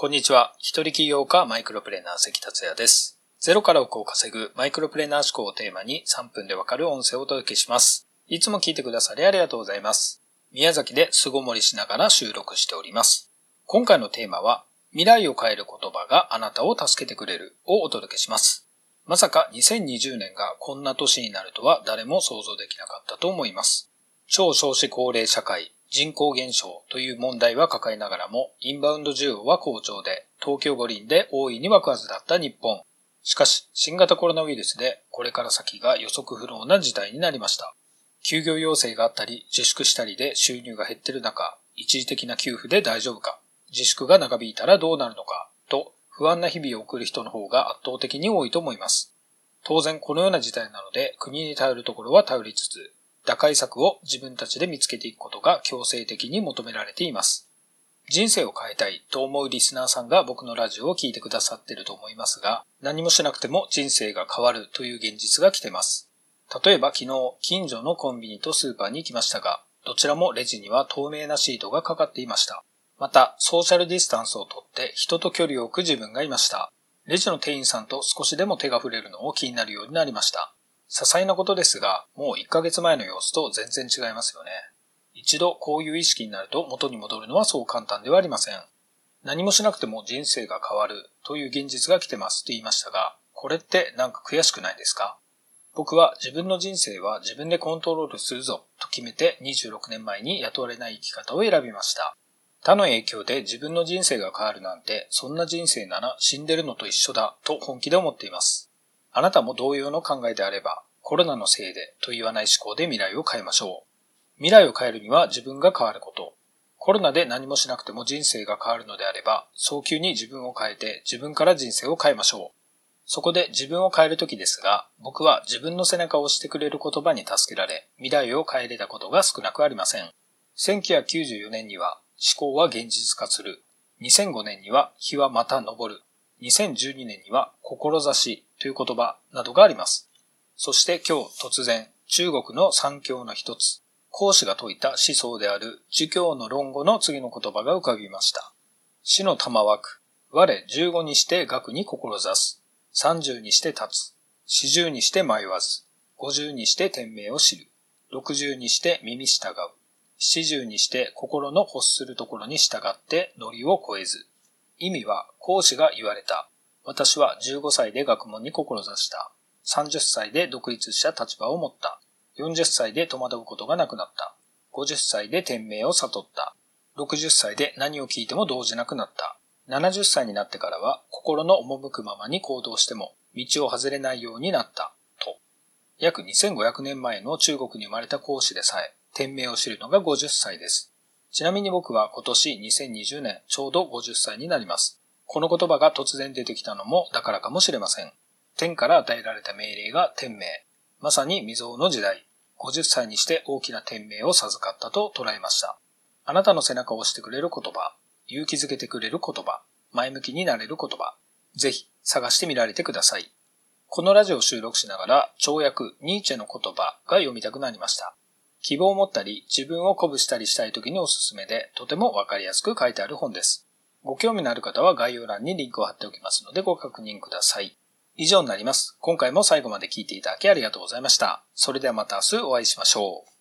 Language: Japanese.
こんにちは。一人起業家マイクロプレーナー関達也です。ゼロから億を稼ぐマイクロプレーナー思考をテーマに3分でわかる音声をお届けします。いつも聞いてくださりありがとうございます。宮崎で巣ごもりしながら収録しております。今回のテーマは、未来を変える言葉があなたを助けてくれるをお届けします。まさか2020年がこんな年になるとは誰も想像できなかったと思います。超少子高齢社会、人口減少という問題は抱えながらも、インバウンド需要は好調で、東京五輪で大いに湧くはずだった日本。しかし、新型コロナウイルスでこれから先が予測不能な事態になりました。休業要請があったり、自粛したりで収入が減ってる中、一時的な給付で大丈夫か、自粛が長引いたらどうなるのか、と不安な日々を送る人の方が圧倒的に多いと思います。当然このような事態なので、国に頼るところは頼りつつ、打開策を自分たちで見つけていくことが強制的に求められています。人生を変えたいと思うリスナーさんが僕のラジオを聴いてくださってると思いますが、何もしなくても人生が変わるという現実が来てます。例えば昨日、近所のコンビニとスーパーに行きましたが、どちらもレジには透明なシートがかかっていました。また、ソーシャルディスタンスをとって人と距離を置く自分がいました。レジの店員さんと少しでも手が触れるのを気になるようになりました。些細なことですが、もう1ヶ月前の様子と全然違いますよね。一度こういう意識になると元に戻るのはそう簡単ではありません。何もしなくても人生が変わるという現実が来てますと言いましたが、これってなんか悔しくないですか？僕は自分の人生は自分でコントロールするぞと決めて26年前に雇われない生き方を選びました。他の影響で自分の人生が変わるなんて、そんな人生なら死んでるのと一緒だと本気で思っています。あなたも同様の考えであれば、コロナのせいでと言わない思考で未来を変えましょう。未来を変えるには自分が変わること。コロナで何もしなくても人生が変わるのであれば、早急に自分を変えて自分から人生を変えましょう。そこで自分を変えるときですが、僕は自分の背中を押してくれる言葉に助けられ、未来を変えれたことが少なくありません。1994年には思考は現実化する。2005年には日はまた昇る。2012年には志という言葉などがあります。そして今日突然、中国の三教の一つ、孔子が説いた思想である儒教の論語の次の言葉が浮かびました。死の玉枠、我十五にして学に志す。三十にして立つ。四十にして迷わず。五十にして天命を知る。六十にして耳従う。七十にして心の欲するところに従ってノリを超えず。意味は講師が言われた。私は15歳で学問に志した。30歳で独立した立場を持った。40歳で戸惑うことがなくなった。50歳で天命を悟った。60歳で何を聞いても動じなくなった。70歳になってからは心の赴くままに行動しても道を外れないようになった。と。約2500年前の中国に生まれた講師でさえ、天命を知るのが50歳です。ちなみに僕は今年2020年ちょうど50歳になります。この言葉が突然出てきたのもだからかもしれません。天から与えられた命令が天命。まさに未曾有の時代。50歳にして大きな天命を授かったと捉えました。あなたの背中を押してくれる言葉、勇気づけてくれる言葉、前向きになれる言葉、ぜひ探してみられてください。このラジオを収録しながら、跳躍ニーチェの言葉が読みたくなりました。希望を持ったり、自分を鼓舞したりしたい時におすすめで、とてもわかりやすく書いてある本です。ご興味のある方は概要欄にリンクを貼っておきますのでご確認ください。以上になります。今回も最後まで聴いていただきありがとうございました。それではまた明日お会いしましょう。